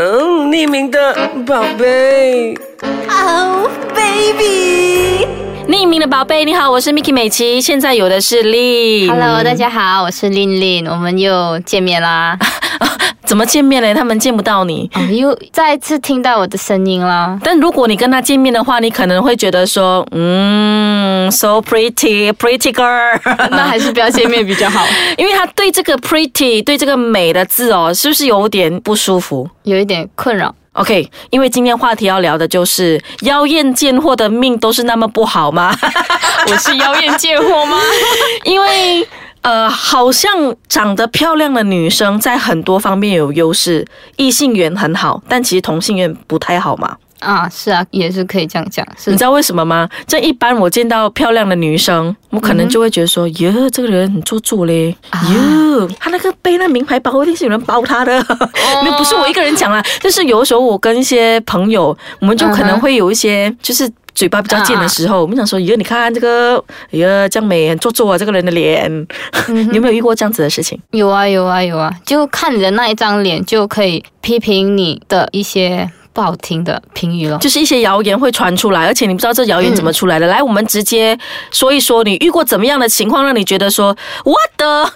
嗯，匿名的宝贝。Oh baby，匿名的宝贝，你好，我是 Miki 美琪，现在有的是令。Hello，大家好，我是令令，我们又见面啦，怎么见面嘞？他们见不到你。哦，又再次听到我的声音啦。但如果你跟他见面的话，你可能会觉得说，嗯，so pretty, pretty girl。那还是不要见面比较好，因为他对这个 pretty 对这个美的字哦，是不是有点不舒服有一点困扰。？OK，因为今天话题要聊的就是妖艳贱货的命都是那么不好吗？我是妖艳贱货吗？因为呃，好像长得漂亮的女生在很多方面有优势，异性缘很好，但其实同性缘不太好嘛。啊，是啊，也是可以这样讲，是你知道为什么吗？这一般我见到漂亮的女生，我可能就会觉得说，哟、这个人很做作嘞，哟、她那个背那名牌包一定是有人包她的，没有不是我一个人讲啦，就是有的时候我跟一些朋友，我们就可能会有一些就是。嘴巴比较贱的时候，我们想说，哟，你看这个，哎呀，这样美，很做作啊，这个人的脸，你有没有遇过这样子的事情？有啊有啊有啊，就看你的那一张脸就可以批评你的一些不好听的评语了。就是一些谣言会传出来，而且你不知道这谣言怎么出来的。来，我们直接说一说，你遇过怎么样的情况，让你觉得说，what the？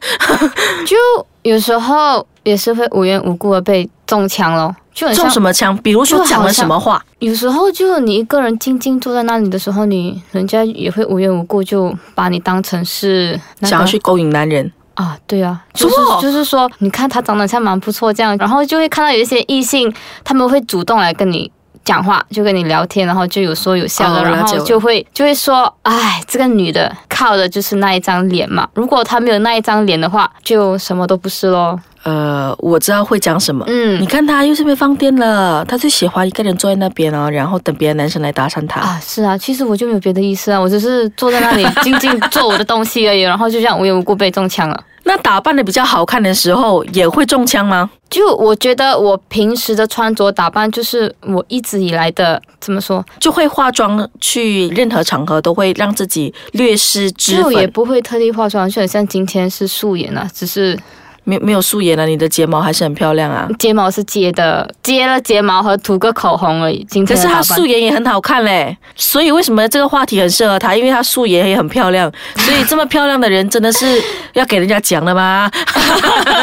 就有时候也是会无缘无故的被中枪咯，就很中像什么枪？比如说讲了什么话？有时候就你一个人静静坐在那里的时候，你人家也会无缘无故就把你当成是、那个、想要去勾引男人？啊，对啊，就是就是说，你看他长得像蛮不错这样，然后就会看到有一些异性，他们会主动来跟你。讲话就跟你聊天，然后就有说有笑的，然后就会就会说，哎，这个女的靠的就是那一张脸嘛。如果她没有那一张脸的话，就什么都不是咯。呃，我知道会讲什么。嗯你看他又是被放电了，他最喜欢一个人坐在那边哦，然后等别的男生来搭讪他。啊，是啊，其实我就没有别的意思啊，我只是坐在那里静静做我的东西而已，然后就这样无缘无故被中枪了。那打扮的比较好看的时候，也会中枪吗？就我觉得我平时的穿着打扮，就是我一直以来的怎么说，就会化妆去任何场合都会让自己略施脂就也，不会特地化妆，就很像今天是素颜啊，只是没没有素颜了，你的睫毛还是很漂亮啊。睫毛是接的，接了睫毛和涂个口红而已。今可是她素颜也很好看嘞，所以为什么这个话题很适合她？因为她素颜也很漂亮，所以这么漂亮的人真的是要给人家讲的吗？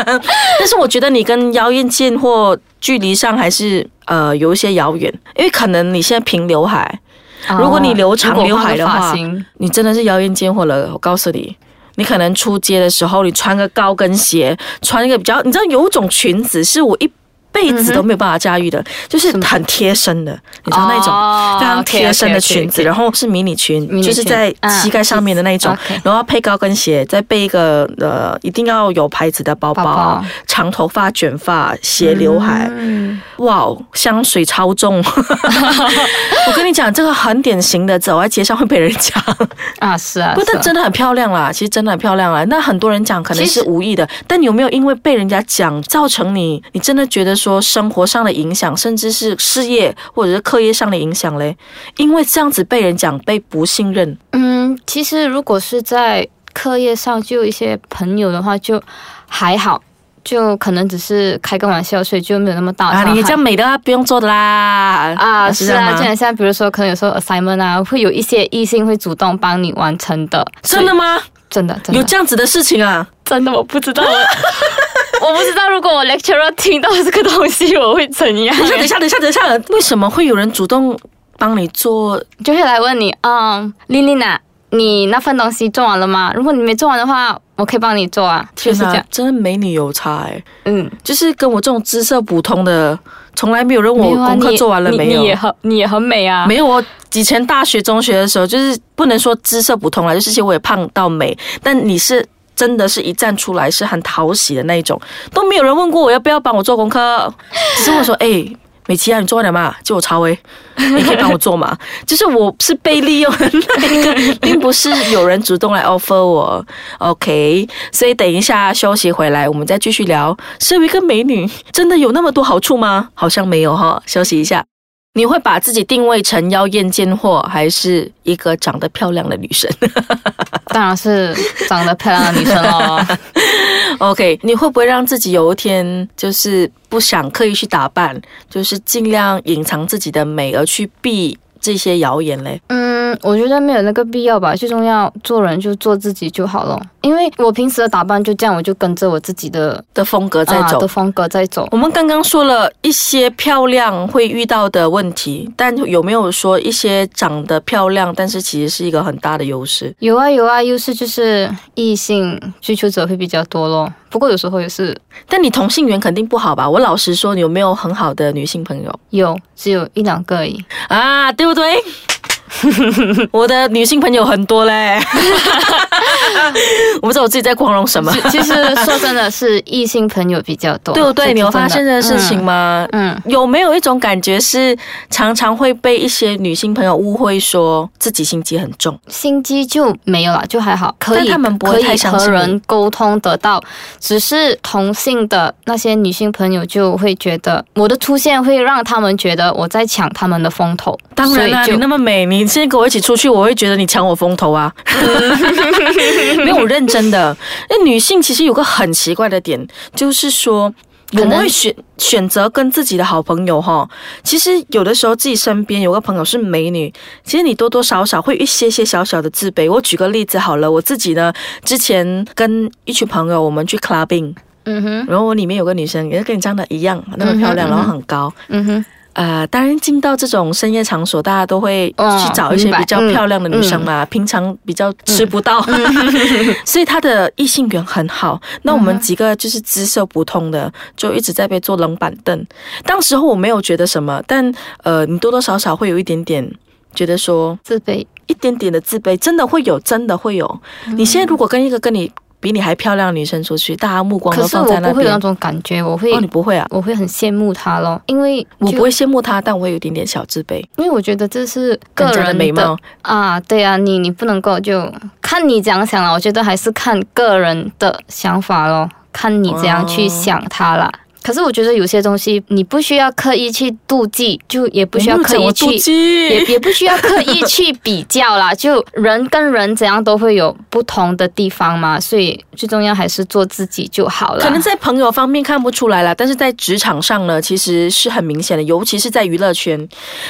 但是我觉得你跟妖艳贱货距离上还是呃有一些遥远，因为可能你现在平刘海，如果你留长刘海的话你真的是妖艳贱货了。我告诉你。你可能出街的时候，你穿个高跟鞋，穿一个比较，你知道有一种裙子是我一辈子都没有办法驾驭的，就是很贴身的，你知道那种哦非常贴身的裙子，然后是迷你裙，迷你裙就是在膝盖上面的那一种啊然后配高跟鞋，再背一个呃一定要有牌子的包包，包包。长头发卷发，斜刘海，嗯，哇哦，香水超重。我跟你讲，这个很典型的，走在街上会被人讲。啊是啊，不，但真的很漂亮啦，其实真的很漂亮啊。那很多人讲可能是无意的，但你有没有因为被人家讲，造成你你真的觉得说生活上的影响，甚至是事业或者是课业上的影响嘞？因为这样子被人讲，被不信任，嗯，其实如果是在课业上就有一些朋友的话，就还好，就可能只是开个玩笑，所以就没有那么大的啊，你这样美的话不用做的啦。啊，是啊，就很像比如说，可能有时候 assignment 啊，会有一些异性会主动帮你完成的，真的吗？真的真的有这样子的事情啊？真的我不知道，我 我不知道如果我 lecturer 听到这个东西我会怎样，等一下，等一下，等一下，等一下，为什么会有人主动帮你做？就会来问你，嗯，琳琳啊，你那份东西做完了吗？如果你没做完的话，我可以帮你做啊，就是这样，真的美女有差哎、嗯，就是跟我这种姿色普通的，从来没有人问我功课做完了你没有。你也很你也很美啊，没有，我以前大学、中学的时候，就是不能说姿色普通啦，就是其实我也胖到美，但你是真的是一站出来是很讨喜的那一种，都没有人问过我要不要帮我做功课，只是我说，哎。美琪啊，你做完了吗？借我抄诶，你可以帮我做吗？就是我是被利用的那个，并不是有人主动来 offer 我。OK，所以等一下休息回来，我们再继续聊。身为一个美女，真的有那么多好处吗？好像没有哈。休息一下。你会把自己定位成妖艳贱货，还是一个长得漂亮的女生 当然是长得漂亮的女生喽。OK，你会不会让自己有一天就是不想刻意去打扮，就是尽量隐藏自己的美，而去避这些谣言嘞？嗯，我觉得没有那个必要吧。最重要，做人就做自己就好了。因为我平时的打扮就这样，我就跟着我自己的的风格在走啊的。风格在走。我们刚刚说了一些漂亮会遇到的问题，但有没有说一些长得漂亮，但是其实是一个很大的优势？有啊有啊，优势就是异性追求者会比较多咯。不过有时候也是但你同性缘肯定不好吧？我老实说，你有没有很好的女性朋友有，只有一两个而已。啊？对不对？我的女性朋友很多嘞，我不知道我自己在光荣什么，其实说真的是异性朋友比较多，对不对？你有发现这个事情吗？嗯，嗯有没有一种感觉是常常会被一些女性朋友误会说自己心机很重？心机就没有了，就还好，可以，但他们不会可以和人沟通得到。只是同性的那些女性朋友就会觉得我的出现会让他们觉得我在抢他们的风头。当然啦，你那么美，你现在跟我一起出去，我会觉得你抢我风头啊。没有我认真的，那女性其实有个很奇怪的点，就是说。我们会选选择跟自己的好朋友哈，其实有的时候自己身边有个朋友是美女，其实你多多少少会一些些小小的自卑。我举个例子好了，我自己呢，之前跟一群朋友我们去 clubbing，嗯哼，然后我里面有个女生也是跟你长得一样，那么漂亮，嗯哼然后很高，嗯哼，呃，当然进到这种深夜场所，大家都会哦去找一些比较漂亮的女生嘛，平常比较吃不到，所以她的异性缘很好。那我们几个就是姿色不同的，就一直在被坐冷板凳。当时候我没有觉得什么，但呃，你多多少少会有一点点觉得说自卑。一点点的自卑，真的会有，真的会有。你现在如果跟一个跟你比你还漂亮的女生出去，大家目光可是都放在那我不会有那。种感觉，我会、哦，你不会啊？我会很羡慕她咯，因为我不会，羡慕她，但我会有一点点小自卑。因为我觉得这是个人家人的美貌啊，对啊，你你不能够就看你怎样想了，我觉得还是看个人的想法咯，看你怎样去想她啦。可是我觉得有些东西你不需要刻意去妒忌，就也不需要刻意去也也不需要刻意去比较啦，就人跟人怎样都会有不同的地方嘛，所以最重要还是做自己就好了。可能在朋友方面看不出来了，但是在职场上呢，其实是很明显的，尤其是在娱乐圈。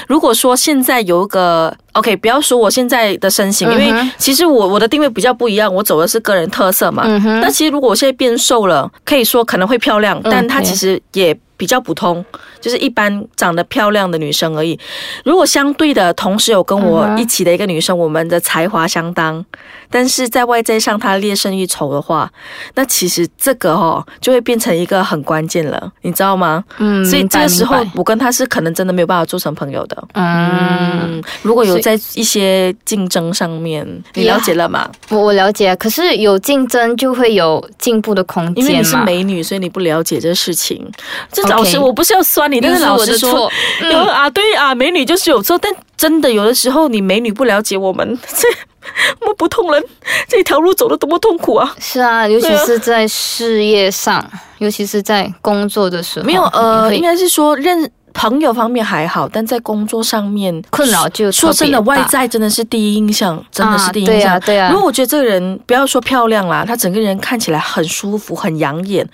如果说现在有一个 OK，不要说我现在的身形，因为其实我我的定位比较不一样，我走的是个人特色嘛。那其实如果我现在变瘦了，可以说可能会漂亮，但它其实也比较普通，就是一般长得漂亮的女生而已。如果相对的，同时有跟我一起的一个女生，我们的才华相当，但是在外在上他略胜一筹的话，那其实这个哦就会变成一个很关键了，你知道吗？嗯，所以这个时候我跟他是可能真的没有办法做成朋友的。嗯，嗯，如果有在一些竞争上面，你了解了吗？我我了解，可是有竞争就会有进步的空间。因为你是美女，所以你不了解这事情。这老师，我不是要酸你，但是老实说的错，，嗯有啊，对啊，美女就是有错，但真的有的时候你美女不了解我们，这我们普通人这条路走的多么痛苦啊！是啊，尤其是在事业上，尤其是在工作的时候，没有呃，应该是说认朋友方面还好，但在工作上面困扰就说真的，外在真的是第一印象，真的是第一印象。啊对啊，对啊如。果我觉得这个人不要说漂亮啦，他整个人看起来很舒服、很养眼，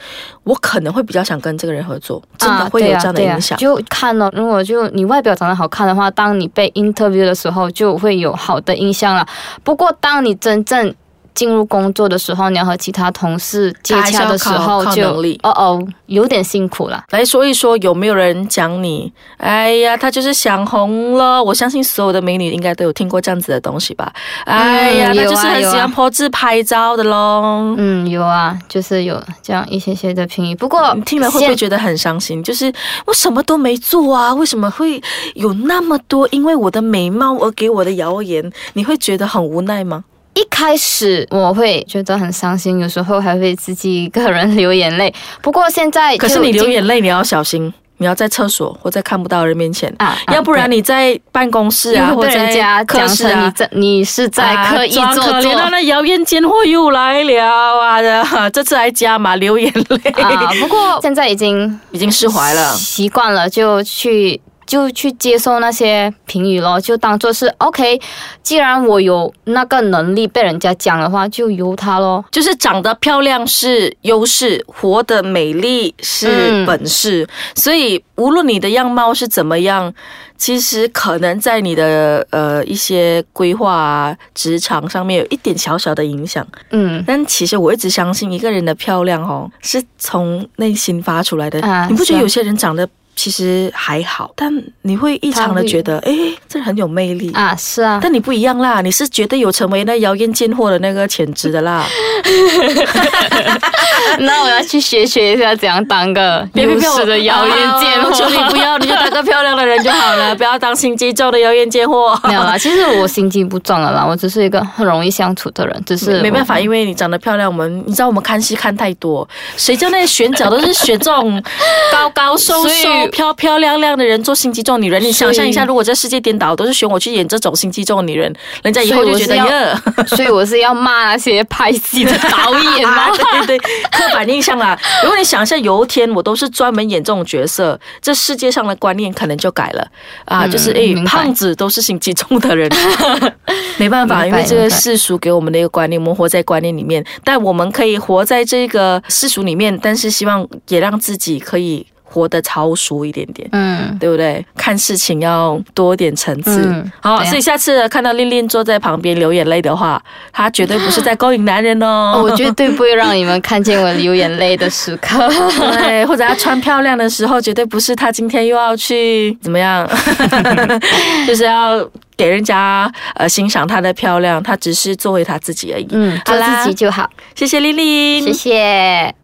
我可能会比较想跟这个人合作，真的啊会有这样的影响。就看了，如果就你外表长得好看的话，当你被 interview 的时候，就会有好的印象了。不过，当你真正进入工作的时候，你要和其他同事接洽的时候就，哦哦，有点辛苦了。来说一说，有没有人讲你？哎呀，他就是想红了。我相信所有的美女应该都有听过这样子的东西吧？哎呀，嗯他就是很喜欢泼自拍照的喽。嗯，有啊，就是有这样一些些的评语。不过你听了会不会觉得很伤心？就是我什么都没做啊，为什么会有那么多因为我的美貌而给我的谣言？你会觉得很无奈吗？一开始我会觉得很伤心，有时候还会自己一个人流眼泪。不过现在可是你流眼泪，你要小心，你要在厕所或在看不到人面前。啊，啊要不然你在办公室啊，或者会被人家在课讲室啊，你在你是在刻意做作可怜啊，那谣言奸货又来了啊！的，这次还加码流眼泪，啊。不过现在已经已经释怀了。习惯了，就去就去接受那些评语咯，就当做是 OK。既然我有那个能力被人家讲的话，就由他咯。就是长得漂亮是优势，活得美丽是嗯本事，所以无论你的样貌是怎么样，其实可能在你的呃一些规划啊、职场上面有一点小小的影响。嗯，但其实我一直相信，一个人的漂亮哦，是从内心发出来的。你不觉得有些人长得其实还好，但你会异常的觉得，哎，这很有魅力。啊，是啊，但你不一样啦，你是绝对有成为那妖艳贱货的那个潜质的啦。那我要去学学一下怎样当个优势的妖艳贱货求你。不要，你就当个漂亮的人就好了，不要当心机重的妖艳贱货。没有啦，其实我心机不重的啦，我只是一个很容易相处的人，只是没办法，因为你长得漂亮，我们你知道我们看戏看太多，谁叫那些选角都是选这种高高瘦瘦、以漂漂亮亮的人做心机重女人。你想象一下，如果这世界颠倒，都是选我去演这种心机重的女人，人家以后就觉得所以我是要耶。所以我是要骂那些拍戏的导演 吗？对对对，刻板印象啦。如果你想一下，有一天我都是专门演这种角色，这世界上的观念可能就改了啊，嗯就是诶，胖子都是心机重的人，没办法，因为这个世俗给我们的一个观念，我们活在观念里面，但我们可以活在这个世俗里面，但是希望也让自己可以活得超熟一点点。嗯，对不对？看事情要多点层次。嗯好，所以下次看到令令坐在旁边流眼泪的话，她绝对不是在 勾引男人哦。我绝对不会让你们看见我流眼泪的时刻。对，或者她穿漂亮的时候，绝对不是她今天又要去怎么样，就是要给人家呃欣赏她的漂亮，她只是做回她自己而已。嗯，做好啦自己就好。谢谢丽丽，谢谢。